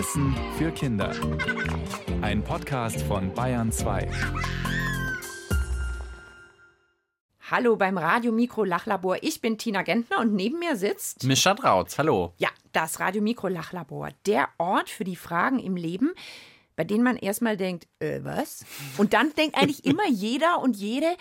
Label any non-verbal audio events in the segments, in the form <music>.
Wissen für Kinder. Ein Podcast von Bayern 2. Hallo beim Radio Mikro Lachlabor. Ich bin Tina Gentner und neben mir sitzt Mischa Drautz, hallo. ja, das Radio Mikro Lachlabor, der Ort für die Fragen im Leben, bei denen man erstmal denkt, äh, was? Und dann denkt eigentlich <laughs> immer jeder und jede,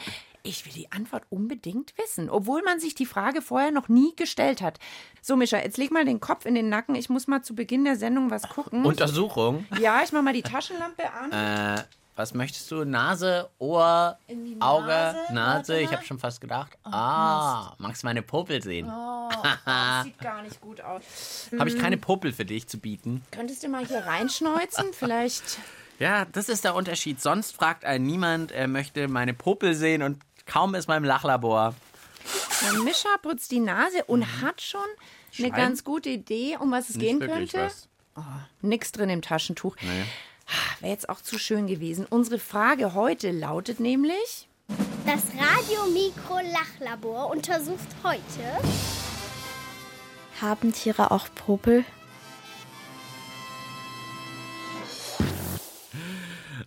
ich will die Antwort unbedingt wissen, obwohl man sich die Frage vorher noch nie gestellt hat. So, Mischa, jetzt leg mal den Kopf in den Nacken. Ich muss mal zu Beginn der Sendung was gucken. Untersuchung. ja, ich mach mal die Taschenlampe an. Äh, was möchtest du? Nase, Ohr, die Auge, Nase? Nase? Ich habe schon fast gedacht. ah, magst du meine Popel sehen? Oh, <laughs> das sieht gar nicht gut aus. Habe ich keine Popel für dich zu bieten? Könntest du mal hier reinschneuzen? <laughs> Vielleicht. Ja, das ist der Unterschied. Sonst fragt einen niemand, er möchte meine Popel sehen und kaum ist man im Lachlabor. Der Mischa putzt die Nase und hat schon eine ganz gute Idee, um was es gehen wirklich könnte. was. Nix drin im Taschentuch. Nee. Wäre jetzt auch zu schön gewesen. Unsere Frage heute lautet nämlich: Das Radio Mikro Lachlabor untersucht heute. Haben Tiere auch Popel?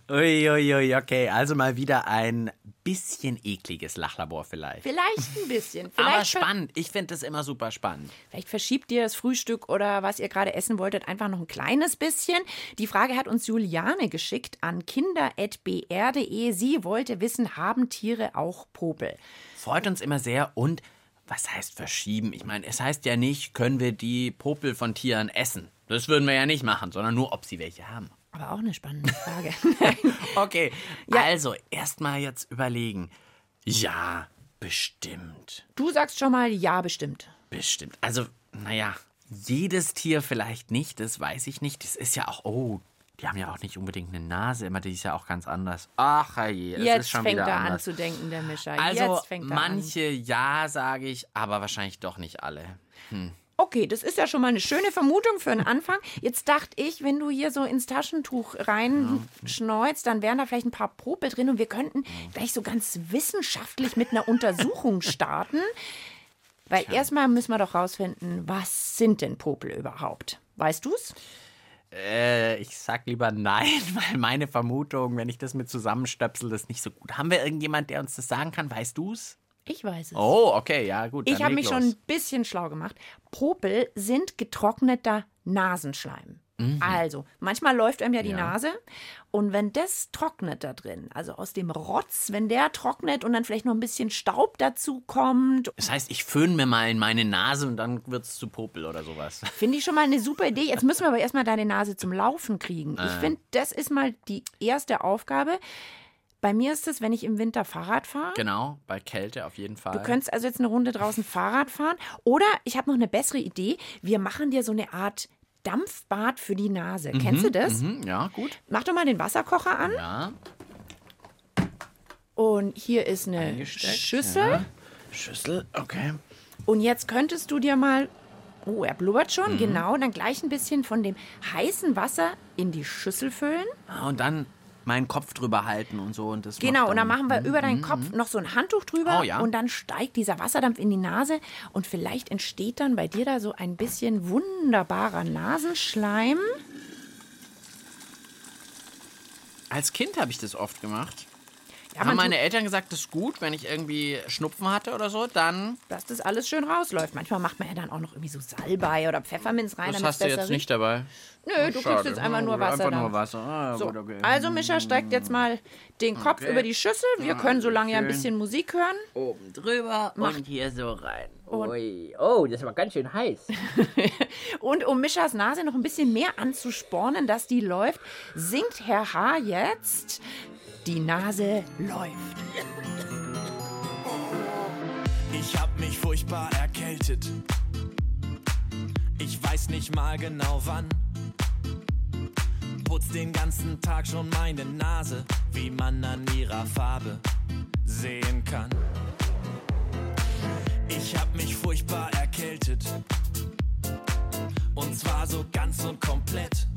Uiuiui, okay. Also mal wieder ein bisschen ekliges Lachlabor vielleicht. Vielleicht ein bisschen. Aber Vielleicht, ver- spannend. Ich finde das immer super spannend. vielleicht verschiebt ihr das Frühstück oder was ihr gerade essen wolltet einfach noch ein kleines bisschen. Die Frage hat uns Juliane geschickt an kinder.br.de. Sie wollte wissen, haben Tiere auch Popel? Freut uns immer sehr und was heißt verschieben? Ich meine, es heißt ja nicht, können wir die Popel von Tieren essen. Das würden wir ja nicht machen, sondern nur, ob sie welche haben. Aber auch eine spannende Frage. <laughs> <laughs> Okay, Ja. also erstmal jetzt überlegen. Ja, bestimmt. du sagst schon mal ja, bestimmt. Bestimmt. Also, naja, jedes Tier vielleicht nicht, das weiß ich nicht. Das ist ja auch, oh, die haben ja auch nicht unbedingt eine Nase immer, die ist ja auch ganz anders. Ach, je, es ist Jetzt schon fängt wieder er an zu denken, der Mischer. Also, Jetzt fängt manche ja, sage ich, aber wahrscheinlich doch nicht alle. an. Okay, das ist ja schon mal eine schöne Vermutung für einen Anfang. Jetzt dachte ich, wenn du hier so ins Taschentuch reinschneuzt, dann wären da vielleicht ein paar Popel drin und wir könnten gleich so ganz wissenschaftlich mit einer Untersuchung starten. Weil erstmal müssen wir doch rausfinden, was sind denn Popel überhaupt? Weißt du's? Äh, ich sag lieber nein, <laughs> weil meine Vermutung, wenn ich das mit zusammenstöpsel, das ist nicht so gut. Haben wir irgendjemand, der uns das sagen kann? Weißt du's? Ich weiß es. Oh, okay, ja, gut. Ich habe mich los. schon ein bisschen schlau gemacht. Popel sind getrockneter Nasenschleim. Also, manchmal läuft einem ja die Mhm. Ja. Nase und wenn das trocknet da drin, also aus dem Rotz, wenn der trocknet und dann vielleicht noch ein bisschen Staub dazu kommt, Das heißt, ich föhne mir mal in meine Nase und dann wird's zu Popel oder sowas. <laughs> finde ich schon mal eine super Idee. Jetzt müssen wir aber erstmal deine Nase zum Laufen kriegen. Ah. Ich finde, das ist mal die erste Aufgabe. Bei mir ist es, wenn ich im Winter Fahrrad fahre. Genau, bei Kälte auf jeden Fall. Du könntest also jetzt eine Runde draußen Fahrrad fahren. Oder ich habe noch eine bessere Idee. Wir machen dir so eine Art Dampfbad für die Nase. Kennst du das? Mhm, ja, gut. Mach doch mal den Wasserkocher an. Ja, Und hier ist eine Schüssel. ja. Schüssel, okay. Und jetzt könntest du dir mal. Oh, er blubbert Mhm. schon, genau. Dann gleich ein bisschen von dem heißen Wasser in die Schüssel füllen. Ah, Und dann meinen Kopf drüber halten und so. Und das Genau, und dann machen wir über deinen Mhm, Kopf noch so ein Handtuch drüber Oh, ja. und dann steigt dieser Wasserdampf in die Nase und vielleicht entsteht dann bei dir da so ein bisschen wunderbarer Nasenschleim. Als Kind habe ich das oft gemacht. Ja, Haben meine Eltern gesagt, das ist gut, wenn ich irgendwie Schnupfen hatte oder so, dann. dass das alles schön rausläuft. Manchmal macht man ja dann auch noch irgendwie so Salbei oder Pfefferminz rein, Das hast du jetzt riecht. nicht dabei. Nö, du kriegst jetzt einfach nur Wasser Einfach nur Wasser. Ah, So, gut, okay. also Mischa steigt jetzt mal den Kopf Okay. über die Schüssel. Wir können so lange ja ein bisschen Musik hören. Oben drüber Mach- und hier so rein. Ui. Oh, das war ganz schön heiß. <laughs> Und um Mischas Nase noch ein bisschen mehr anzuspornen, dass die läuft, singt Herr H. jetzt Die Nase läuft. Ich hab mich furchtbar erkältet. Ich weiß nicht mal genau wann. Putz den ganzen Tag schon meine Nase, wie man an ihrer Farbe sehen kann. Ich hab mich furchtbar erkältet. Und zwar so ganz und komplett.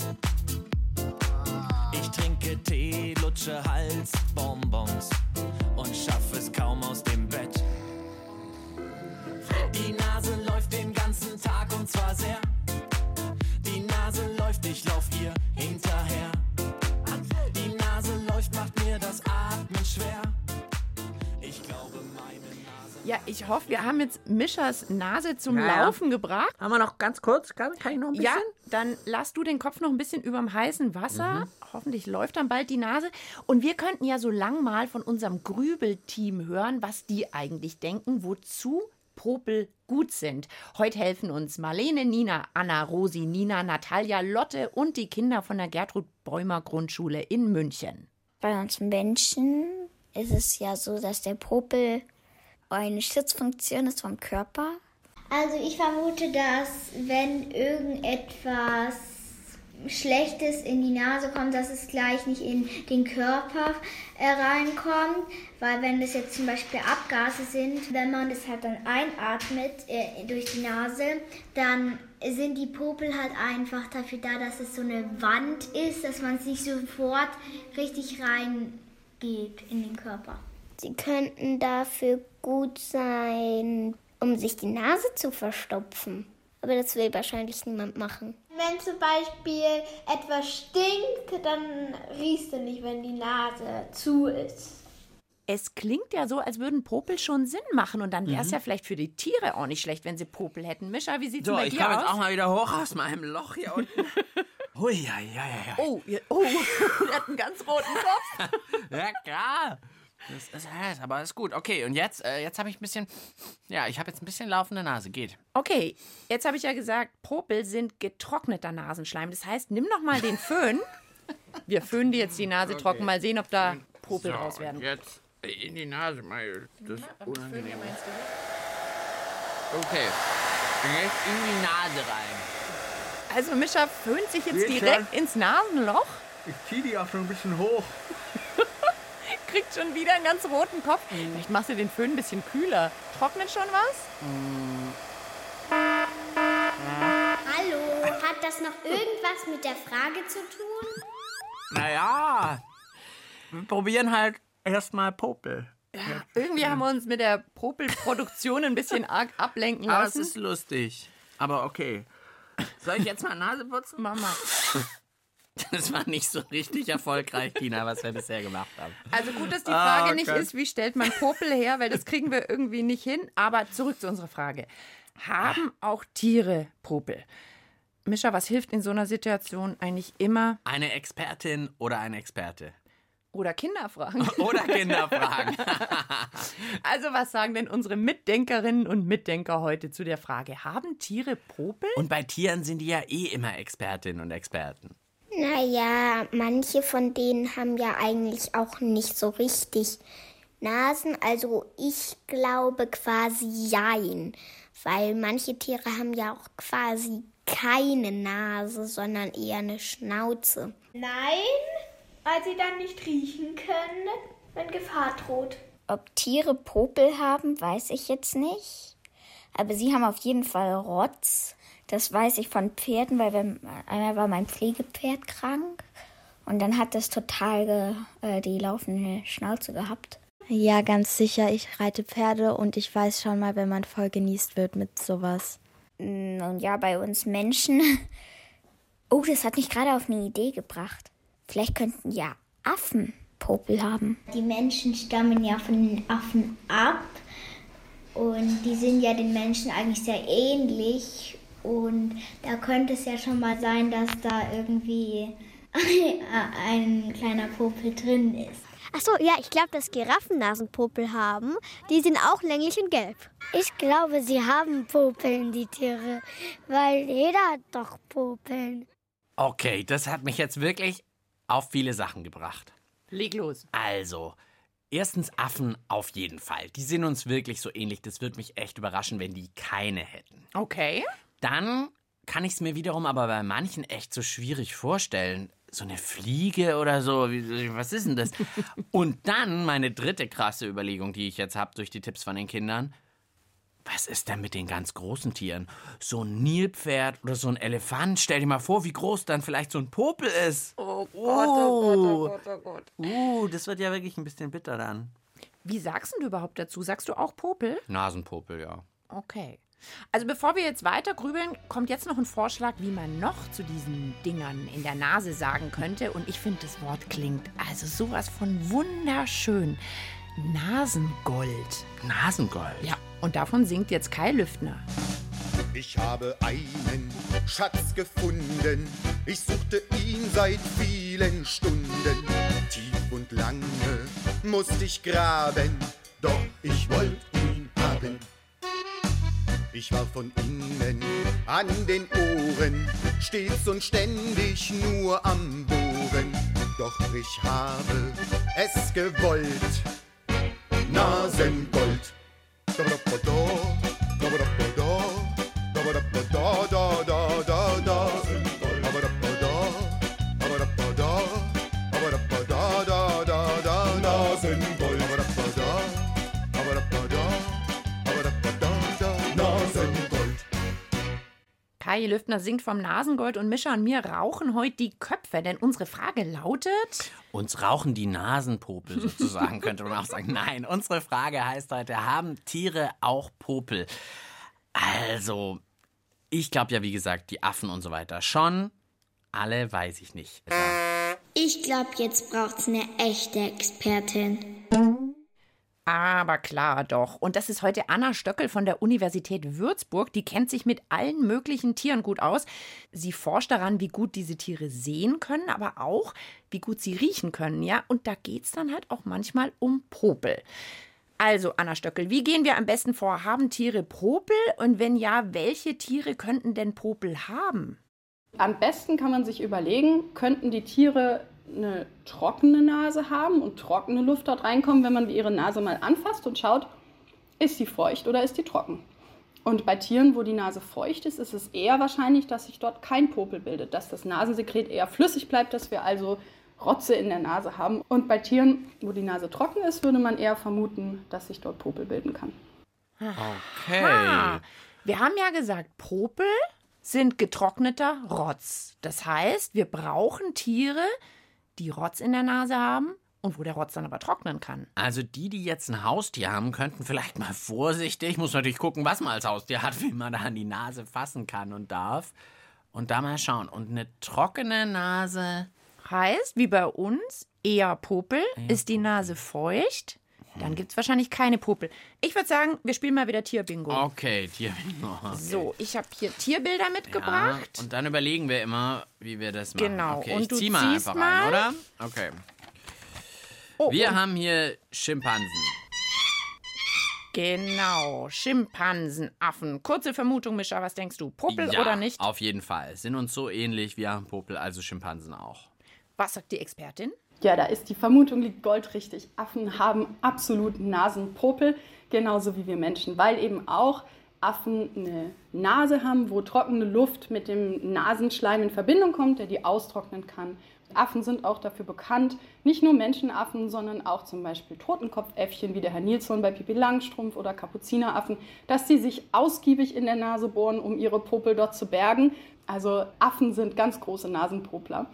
Ich trinke Tee, lutsche Halsbonbons und schaffe es kaum aus dem Bett. Die Nase läuft den ganzen Tag und zwar sehr. Die Nase läuft, ich lauf ihr hinterher. Die Nase läuft, macht mir das Atmen schwer. Ja, ich hoffe, wir haben jetzt Mischas Nase zum Ja, ja. Laufen gebracht. Haben wir noch ganz kurz? Kann, kann ich noch ein bisschen? Ja, dann lass du den Kopf noch ein bisschen überm heißen Wasser. Mhm. Hoffentlich läuft dann bald die Nase. Und wir könnten ja so lang mal von unserem Grübelteam hören, was die eigentlich denken, wozu Popel gut sind. Heute helfen uns Marlene, Nina, Anna, Rosi, Nina, Natalia, Lotte und die Kinder von der Gertrud Bäumer Grundschule in München. Bei uns Menschen ist es ja so, dass der Popel eine Schutzfunktion ist vom Körper. Also ich vermute, dass wenn irgendetwas Schlechtes in die Nase kommt, dass es gleich nicht in den Körper äh, reinkommt, weil wenn das jetzt zum Beispiel Abgase sind, wenn man das halt dann einatmet äh, durch die Nase, dann sind die Popel halt einfach dafür da, dass es so eine Wand ist, dass man es nicht sofort richtig reingeht in den Körper. Sie könnten dafür gut sein, um sich die Nase zu verstopfen. Aber das will wahrscheinlich niemand machen. Wenn zum Beispiel etwas stinkt, dann riechst du nicht, wenn die Nase zu ist. Es klingt ja so, als würden Popel schon Sinn machen. Und dann wäre Mhm. es ja vielleicht für die Tiere auch nicht schlecht, wenn sie Popel hätten. Mischa, wie sieht's So, denn bei ich dir komme aus? jetzt auch mal wieder hoch aus meinem Loch hier unten. <laughs> Hui, ja, ja, ja, ja. Oh, ihr- oh, <laughs> er hat einen ganz roten Kopf. <laughs> Ja, klar. Das ist heiß, aber ist gut. Okay, und jetzt, äh, jetzt habe ich ein bisschen, ja, ich habe jetzt ein bisschen laufende Nase. Geht. Okay, jetzt habe ich ja gesagt, Popel sind getrockneter Nasenschleim. Das heißt, nimm noch mal den Föhn. Wir föhnen dir jetzt die Nase trocken. Mal sehen, ob da Popel raus werden. Jetzt in die Nase mal. Das ist unangenehm. Okay. Und jetzt in die Nase rein. Also Mischa föhnt sich jetzt direkt ins Nasenloch, Ich ziehe die auch schon ein bisschen hoch. Kriegt schon wieder einen ganz roten Kopf. Vielleicht machst du den Föhn ein bisschen kühler. Trocknet schon was? Hallo, hat das noch irgendwas mit der Frage zu tun? Naja, wir probieren halt erstmal Popel. Irgendwie haben wir uns mit der Popelproduktion ein bisschen <laughs> arg ablenken Aber es lassen. ist lustig. Aber okay. Soll ich jetzt mal Nase putzen? Mama. <laughs> Das war nicht so richtig erfolgreich, Tina, was wir bisher gemacht haben. Also gut, dass die Frage nicht okay. ist, wie stellt man Popel her, weil das kriegen wir irgendwie nicht hin. Aber zurück zu unserer Frage. Haben auch Tiere Popel? Mischa, was hilft in so einer Situation eigentlich immer? Eine Expertin oder ein Experte? Oder Kinder fragen. <laughs> Oder Kinder fragen. <laughs> Also was sagen denn unsere Mitdenkerinnen und Mitdenker heute zu der Frage? Haben Tiere Popel? Und bei Tieren sind die ja eh immer Expertinnen und Experten. Naja, manche von denen haben ja eigentlich auch nicht so richtig Nasen. Also ich glaube quasi jein. Weil manche Tiere haben ja auch quasi keine Nase, sondern eher eine Schnauze. Nein, weil sie dann nicht riechen können, wenn Gefahr droht. Ob Tiere Popel haben, weiß ich jetzt nicht. Aber sie haben auf jeden Fall Rotz. Das weiß ich von Pferden, weil wenn, einmal war mein Pflegepferd krank und dann hat es total ge, äh, die laufende Schnauze gehabt. Ja, ganz sicher. Ich reite Pferde und ich weiß schon mal, wenn man voll genießt wird mit sowas. Und ja, bei uns Menschen. <laughs> Oh, das hat mich gerade auf eine Idee gebracht. Vielleicht könnten ja Affen Popel haben. Die Menschen stammen ja von den Affen ab und die sind ja den Menschen eigentlich sehr ähnlich und da könnte es ja schon mal sein, dass da irgendwie <laughs> ein kleiner Popel drin ist. Ach so, ja, ich glaube, dass Giraffen Nasenpopel haben. Die sind auch länglich und gelb. Ich glaube, sie haben Popeln, die Tiere. Weil jeder hat doch Popeln. Okay, das hat mich jetzt wirklich auf viele Sachen gebracht. Leg los. Also, erstens Affen auf jeden Fall. Die sind uns wirklich so ähnlich. Das würde mich echt überraschen, wenn die keine hätten. Okay. Dann kann ich es mir wiederum aber bei manchen echt so schwierig vorstellen. So eine Fliege oder so, was ist denn das? <laughs> Und dann meine dritte krasse Überlegung, die ich jetzt habe durch die Tipps von den Kindern. Was ist denn mit den ganz großen Tieren? So ein Nilpferd oder so ein Elefant. Stell dir mal vor, wie groß dann vielleicht so ein Popel ist. Oh Gott, oh Gott, oh Gott, oh Gott. Uh, das wird ja wirklich ein bisschen bitter dann. Wie sagst denn du überhaupt dazu? Sagst du auch Popel? Nasenpopel, ja. Okay. Also bevor wir jetzt weiter grübeln, kommt jetzt noch ein Vorschlag, wie man noch zu diesen Dingern in der Nase sagen könnte. Und ich finde, das Wort klingt also sowas von wunderschön. Nasengold. Nasengold. Ja, und davon singt jetzt Kai Lüftner. Ich habe einen Schatz gefunden. Ich suchte ihn seit vielen Stunden. Tief und lange musste ich graben, doch ich wollte ihn haben. Ich war von innen an den Ohren, stets und ständig nur am Bohren. Doch ich habe es gewollt. Nasengold. Kai Lüftner singt vom Nasengold und Mischa und mir rauchen heute die Köpfe, denn unsere Frage lautet: Uns rauchen die Nasenpopel sozusagen, könnte man auch sagen. Nein, unsere Frage heißt heute: Haben Tiere auch Popel? Also, ich glaube ja, wie gesagt, die Affen und so weiter schon. Alle weiß ich nicht. Ich glaube, jetzt braucht's eine echte Expertin. Aber klar doch. Und das ist heute Anna Stöckel von der Universität Würzburg. Die kennt sich mit allen möglichen Tieren gut aus. Sie forscht daran, wie gut diese Tiere sehen können, aber auch, wie gut sie riechen können. Ja, und da geht es dann halt auch manchmal um Popel. Also, Anna Stöckel, wie gehen wir am besten vor? Haben Tiere Popel? Und wenn ja, welche Tiere könnten denn Popel haben? Am besten kann man sich überlegen, könnten die Tiere eine trockene Nase haben und trockene Luft dort reinkommen, wenn man ihre Nase mal anfasst und schaut, ist sie feucht oder ist die trocken. Und bei Tieren, wo die Nase feucht ist, ist es eher wahrscheinlich, dass sich dort kein Popel bildet, dass das Nasensekret eher flüssig bleibt, dass wir also Rotze in der Nase haben. Und bei Tieren, wo die Nase trocken ist, würde man eher vermuten, dass sich dort Popel bilden kann. Okay. Ah, wir haben ja gesagt, Popel sind getrockneter Rotz. Das heißt, wir brauchen Tiere, die Rotz in der Nase haben und wo der Rotz dann aber trocknen kann. Also die, die jetzt ein Haustier haben, könnten vielleicht mal vorsichtig, muss natürlich gucken, was man als Haustier hat, <laughs> wie man da an die Nase fassen kann und darf. Und da mal schauen. Und eine trockene Nase. Heißt, wie bei uns, eher Popel. Ist die Nase feucht, dann gibt es wahrscheinlich keine Popel. Ich würde sagen, wir spielen mal wieder Tierbingo. Okay, Tierbingo. <laughs> Okay. So, ich habe hier Tierbilder Ja, mitgebracht. und dann überlegen wir immer, wie wir das machen. Genau, Okay, und ich du zieh mal einfach mal. ein, oder? Okay. Oh, Wir und- haben hier Schimpansen. Genau, Schimpansen, Affen. Kurze Vermutung, Mischa, was denkst du? Popel ja, oder nicht? Auf jeden Fall. Sind uns so ähnlich, wir haben Popel, also Schimpansen auch. Was sagt die Expertin? Ja, da ist die Vermutung liegt goldrichtig. Affen haben absolut Nasenpopel, genauso wie wir Menschen, weil eben auch Affen eine Nase haben, wo trockene Luft mit dem Nasenschleim in Verbindung kommt, der die austrocknen kann. Affen sind auch dafür bekannt, nicht nur Menschenaffen, sondern auch zum Beispiel Totenkopfäffchen wie der Herr Nilsson bei Pippi Langstrumpf oder Kapuzineraffen, dass sie sich ausgiebig in der Nase bohren, um ihre Popel dort zu bergen. Also Affen sind ganz große Nasenpopler.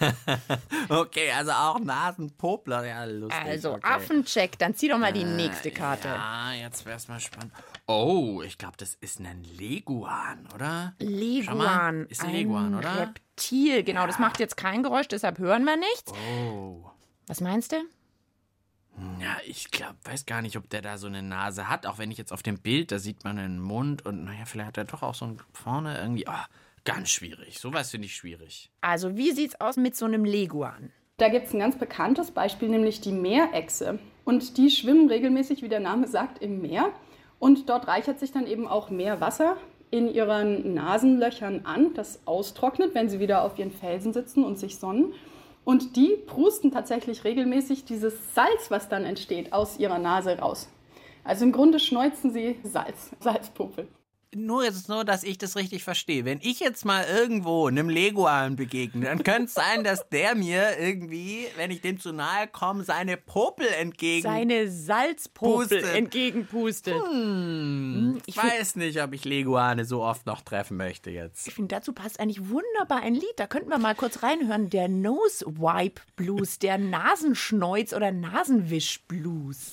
<laughs> Okay, also auch Nasenpopler, ja, lustig. Also okay. Affencheck, dann zieh doch mal die Äh, nächste Karte. Ja, jetzt wär's mal spannend. Oh, ich glaube, das ist ein Leguan, oder? Leguan. Ist ein Leguan, oder? Reptil, genau. Das macht jetzt kein Geräusch, deshalb hören wir nichts. Oh. Was meinst du? Ja, ich glaube, weiß gar nicht, ob der da so eine Nase hat. Auch wenn ich jetzt auf dem Bild, da sieht man einen Mund und naja, vielleicht hat er doch auch so ein vorne irgendwie. Ah, ganz schwierig. Sowas finde ich schwierig. Also, wie sieht's aus mit so einem Leguan? Da gibt es ein ganz bekanntes Beispiel, nämlich die Meerechse. Und die schwimmen regelmäßig, wie der Name sagt, im Meer. Und dort reichert sich dann eben auch Meerwasser in ihren Nasenlöchern an, das austrocknet, wenn sie wieder auf ihren Felsen sitzen und sich sonnen. Und die prusten tatsächlich regelmäßig dieses Salz, was dann entsteht, aus ihrer Nase raus. Also im Grunde schneuzen sie Salz, <laughs> Salzpupel. Nur jetzt nur, dass ich das richtig verstehe. Wenn ich jetzt mal irgendwo einem Leguan begegne, dann könnte es sein, dass der mir irgendwie, wenn ich dem zu nahe komme, seine Popel entgegen. Seine Salzpopel Pustet. entgegenpustet. Hm, ich ich weiß nicht, ob ich Leguane so oft noch treffen möchte jetzt. Ich finde, dazu passt eigentlich wunderbar ein Lied. Da könnten wir mal kurz reinhören. Der Nose Wipe Blues, der Nasenschneuz- oder Nasenwisch Blues.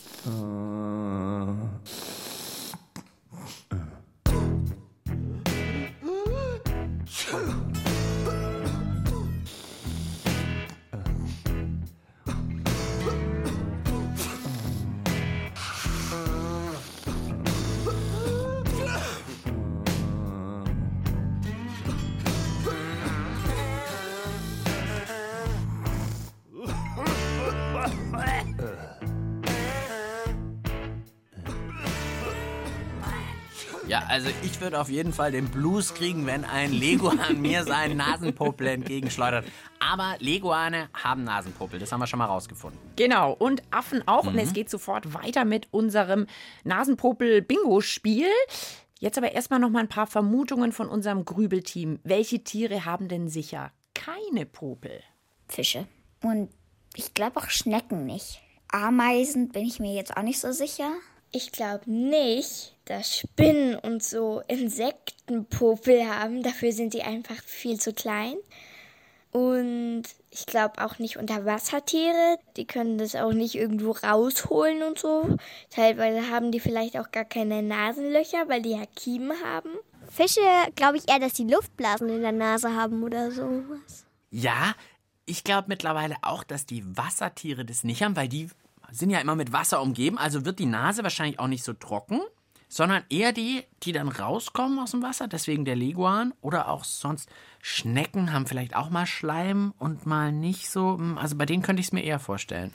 Ja, also ich würde auf jeden Fall den Blues kriegen, wenn ein Leguan <laughs> mir seinen Nasenpopel entgegenschleudert. Aber Leguane haben Nasenpopel, das haben wir schon mal rausgefunden. Genau, und Affen auch. Und Mhm. es geht sofort weiter mit unserem Nasenpopel-Bingo-Spiel. Jetzt aber erstmal noch mal ein paar Vermutungen von unserem Grübelteam. Welche Tiere haben denn sicher keine Popel? Fische. Und ich glaube auch Schnecken nicht. Ameisen bin ich mir jetzt auch nicht so sicher. Ich glaube nicht, dass Spinnen und so Insektenpopel haben. Dafür sind sie einfach viel zu klein. Und ich glaube auch nicht Unterwassertiere. Die können das auch nicht irgendwo rausholen und so. Teilweise haben die vielleicht auch gar keine Nasenlöcher, weil die ja Kiemen haben. Fische glaube ich eher, dass die Luftblasen in der Nase haben oder sowas. Ja, ich glaube mittlerweile auch, dass die Wassertiere das nicht haben, weil die sind ja immer mit Wasser umgeben. Also wird die Nase wahrscheinlich auch nicht so trocken, sondern eher die, die dann rauskommen aus dem Wasser. Deswegen der Leguan oder auch sonst Schnecken haben vielleicht auch mal Schleim und mal nicht so. hm, Also bei denen könnte ich es mir eher vorstellen.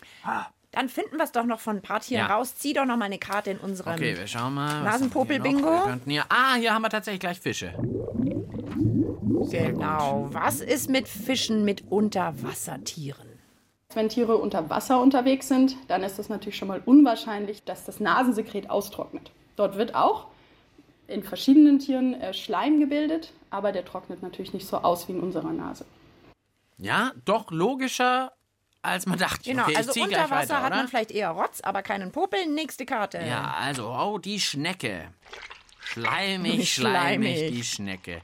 Dann finden wir es doch noch von ein paar Tieren Ja. raus. Zieh doch noch mal eine Karte in unserem Okay, wir schauen mal. Nasenpopel-Bingo. Ah, hier haben wir tatsächlich gleich Fische. Genau. Was ist mit Fischen mit Unterwassertieren? Wenn Tiere unter Wasser unterwegs sind, dann ist es natürlich schon mal unwahrscheinlich, dass das Nasensekret austrocknet. Dort wird auch in verschiedenen Tieren äh, Schleim gebildet, aber der trocknet natürlich nicht so aus wie in unserer Nase. Ja, doch logischer, als man dachte. Genau, okay, also unter Wasser weiter, hat man vielleicht eher Rotz, aber keinen Popel. Nächste Karte. Ja, also, oh, die Schnecke. Schleimig, <laughs> schleimig, Schleimig. die Schnecke.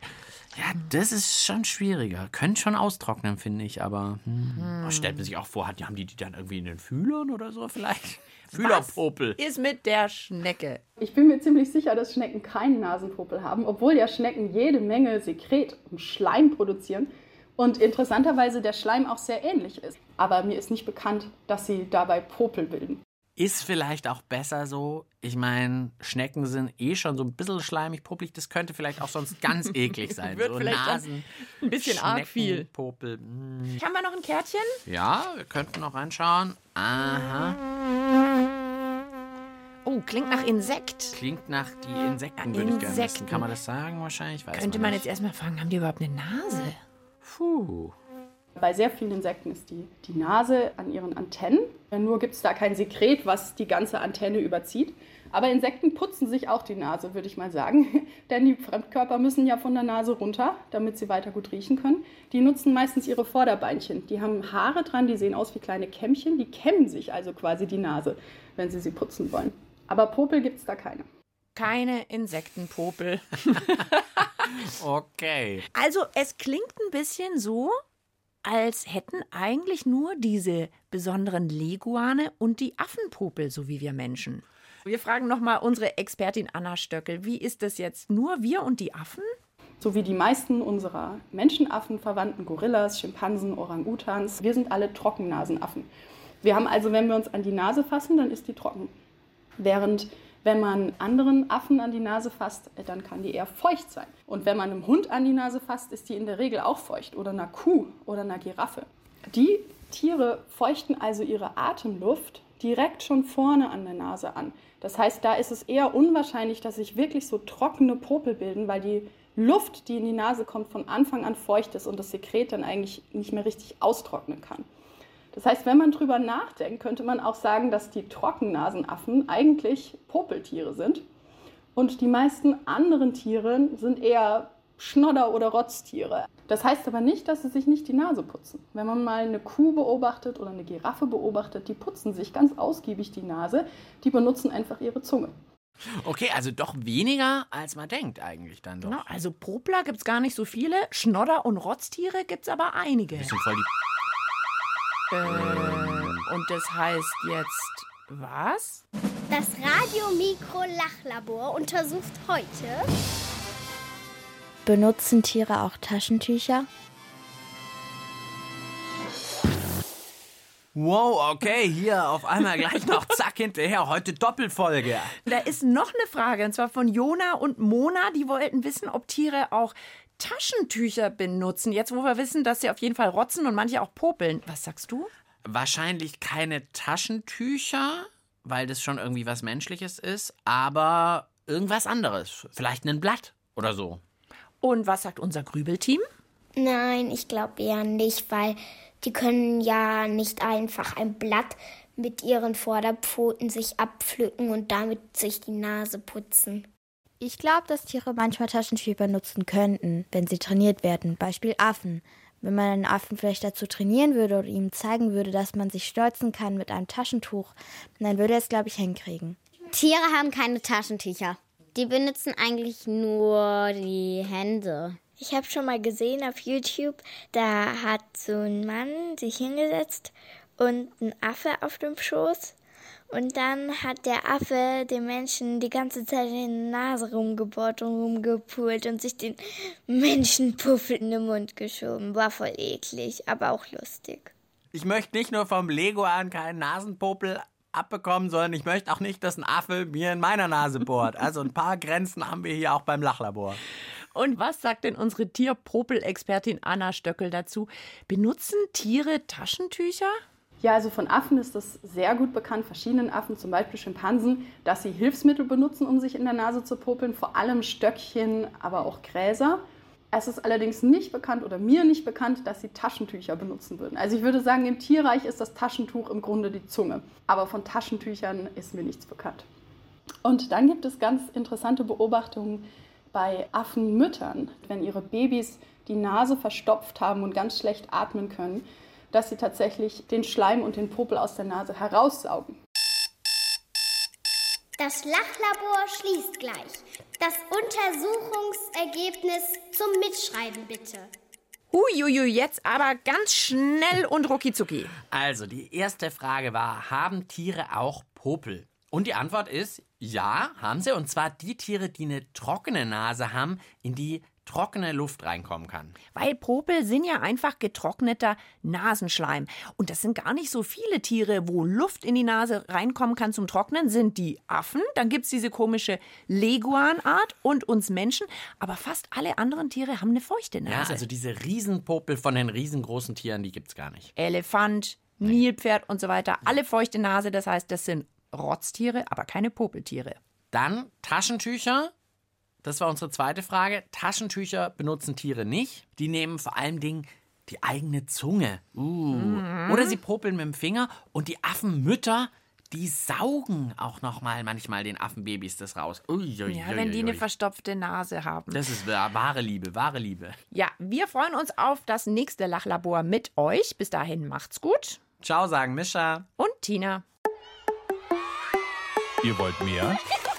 Ja, das ist schon schwieriger. Könnte schon austrocknen, finde ich, aber hm. Oh, stellt man sich auch vor, hat- haben die die dann irgendwie in den Fühlern oder so vielleicht? Fühlerpopel. Ist mit der Schnecke. Ich bin mir ziemlich sicher, dass Schnecken keinen Nasenpopel haben, obwohl ja Schnecken jede Menge Sekret und Schleim produzieren und interessanterweise der Schleim auch sehr ähnlich ist. Aber mir ist nicht bekannt, dass sie dabei Popel bilden. Ist vielleicht auch besser so. Ich meine, Schnecken sind eh schon so ein bisschen schleimig, popelig. Das könnte vielleicht auch sonst ganz <laughs> eklig sein. Wird so vielleicht Nasen, ein bisschen arg viel. Popel. hm. Haben wir noch ein Kärtchen? Ja, wir könnten noch reinschauen. Aha. Oh, klingt nach Insekt. Klingt nach die Insekten, würde ich gerne wissen. Insekten. Kann man das sagen wahrscheinlich? Weiß Könnte man man jetzt erstmal fragen, haben die überhaupt eine Nase? Puh. Bei sehr vielen Insekten ist die, die Nase an ihren Antennen. Nur gibt es da kein Sekret, was die ganze Antenne überzieht. Aber Insekten putzen sich auch die Nase, würde ich mal sagen. <laughs> Denn die Fremdkörper müssen ja von der Nase runter, damit sie weiter gut riechen können. Die nutzen meistens ihre Vorderbeinchen. Die haben Haare dran, die sehen aus wie kleine Kämmchen. Die kämmen sich also quasi die Nase, wenn sie sie putzen wollen. Aber Popel gibt es da keine. Keine Insektenpopel. <laughs> <laughs> Okay. Also, es klingt ein bisschen so, als hätten eigentlich nur diese besonderen Leguane und die Affenpopel, so wie wir Menschen. Wir fragen nochmal unsere Expertin Anna Stöckel. Wie ist das jetzt? Nur wir und die Affen? So wie die meisten unserer Menschenaffen verwandten Gorillas, Schimpansen, Orang-Utans. Wir sind alle Trockennasenaffen. Wir haben also, wenn wir uns an die Nase fassen, dann ist die trocken. Während wenn man anderen Affen an die Nase fasst, äh, dann kann die eher feucht sein. Und wenn man einem Hund an die Nase fasst, ist die in der Regel auch feucht. Oder einer Kuh oder einer Giraffe. Die Tiere feuchten also ihre Atemluft direkt schon vorne an der Nase an. Das heißt, da ist es eher unwahrscheinlich, dass sich wirklich so trockene Popel bilden, weil die Luft, die in die Nase kommt, von Anfang an feucht ist und das Sekret dann eigentlich nicht mehr richtig austrocknen kann. Das heißt, wenn man drüber nachdenkt, könnte man auch sagen, dass die Trockennasenaffen eigentlich Popeltiere sind und die meisten anderen Tiere sind eher Schnodder- oder Rotztiere. Das heißt aber nicht, dass sie sich nicht die Nase putzen. Wenn man mal eine Kuh beobachtet oder eine Giraffe beobachtet, die putzen sich ganz ausgiebig die Nase, die benutzen einfach ihre Zunge. Okay, also doch weniger, als man denkt eigentlich dann doch. Genau, also Popler gibt es gar nicht so viele. Schnodder- und Rotztiere gibt es aber einige. Bisschen voll die Äh, und das heißt jetzt was? Das Radiomikro-Lachlabor untersucht heute. Benutzen Tiere auch Taschentücher? Wow, okay, hier auf einmal gleich noch zack hinterher. Heute Doppelfolge. Da ist noch eine Frage, und zwar von Jona und Mona. Die wollten wissen, ob Tiere auch Taschentücher benutzen. Jetzt, wo wir wissen, dass sie auf jeden Fall rotzen und manche auch popeln. Was sagst du? Wahrscheinlich keine Taschentücher, weil das schon irgendwie was Menschliches ist, aber irgendwas anderes. Vielleicht ein Blatt oder so. Und was sagt unser Grübelteam? Nein, ich glaube eher nicht, weil die können ja nicht einfach ein Blatt mit ihren Vorderpfoten sich abpflücken und damit sich die Nase putzen. Ich glaube, dass Tiere manchmal Taschentücher benutzen könnten, wenn sie trainiert werden. Beispiel Affen. Wenn man einen Affen vielleicht dazu trainieren würde oder ihm zeigen würde, dass man sich stolzen kann mit einem Taschentuch, dann würde er es, glaube ich, hinkriegen. Tiere haben keine Taschentücher. Die benutzen eigentlich nur die Hände. Ich habe schon mal gesehen auf YouTube, da hat so ein Mann sich hingesetzt und ein Affe auf dem Schoß. Und dann hat der Affe dem Menschen die ganze Zeit in die Nase rumgebohrt und rumgepult und sich den Menschenpuffel in den Mund geschoben. War voll eklig, aber auch lustig. Ich möchte nicht nur vom Leguan keinen Nasenpopel abbekommen, sondern ich möchte auch nicht, dass ein Affe mir in meiner Nase bohrt. Also ein paar Grenzen haben wir hier auch beim Lachlabor. Und was sagt denn unsere Tierpropel-Expertin Anna Stöckel dazu? Benutzen Tiere Taschentücher? Ja, also von Affen ist das sehr gut bekannt, verschiedenen Affen, zum Beispiel Schimpansen, dass sie Hilfsmittel benutzen, um sich in der Nase zu popeln, vor allem Stöckchen, aber auch Gräser. Es ist allerdings nicht bekannt oder mir nicht bekannt, dass sie Taschentücher benutzen würden. Also ich würde sagen, im Tierreich ist das Taschentuch im Grunde die Zunge. Aber von Taschentüchern ist mir nichts bekannt. Und dann gibt es ganz interessante Beobachtungen bei Affenmüttern, wenn ihre Babys die Nase verstopft haben und ganz schlecht atmen können, dass sie tatsächlich den Schleim und den Popel aus der Nase heraussaugen. Das Lachlabor schließt gleich. Das Untersuchungsergebnis zum Mitschreiben bitte. Huiuiui, jetzt aber ganz schnell und ruckizucki. Also, die erste Frage war, haben Tiere auch Popel? Und die Antwort ist, ja, haben sie. Und zwar die Tiere, die eine trockene Nase haben, in die trockene Luft reinkommen kann. Weil Popel sind ja einfach getrockneter Nasenschleim. Und das sind gar nicht so viele Tiere, wo Luft in die Nase reinkommen kann zum Trocknen, sind die Affen. Dann gibt es diese komische Leguanart und uns Menschen. Aber fast alle anderen Tiere haben eine feuchte Nase. Ja, also diese Riesenpopel von den riesengroßen Tieren, die gibt es gar nicht. Elefant, Nilpferd und so weiter. Alle feuchte Nase, das heißt, das sind Rotztiere, aber keine Popeltiere. Dann Taschentücher. Das war unsere zweite Frage. Taschentücher benutzen Tiere nicht. Die nehmen vor allem Dingen die eigene Zunge. Uh. Mhm. Oder sie popeln mit dem Finger. Und die Affenmütter, die saugen auch noch mal manchmal den Affenbabys das raus. Uiuiui. Ja, wenn die eine verstopfte Nase haben. Das ist wahre Liebe, wahre Liebe. Ja, wir freuen uns auf das nächste Lachlabor mit euch. Bis dahin macht's gut. Ciao, sagen Mischa. Und Tina. Ihr wollt mehr?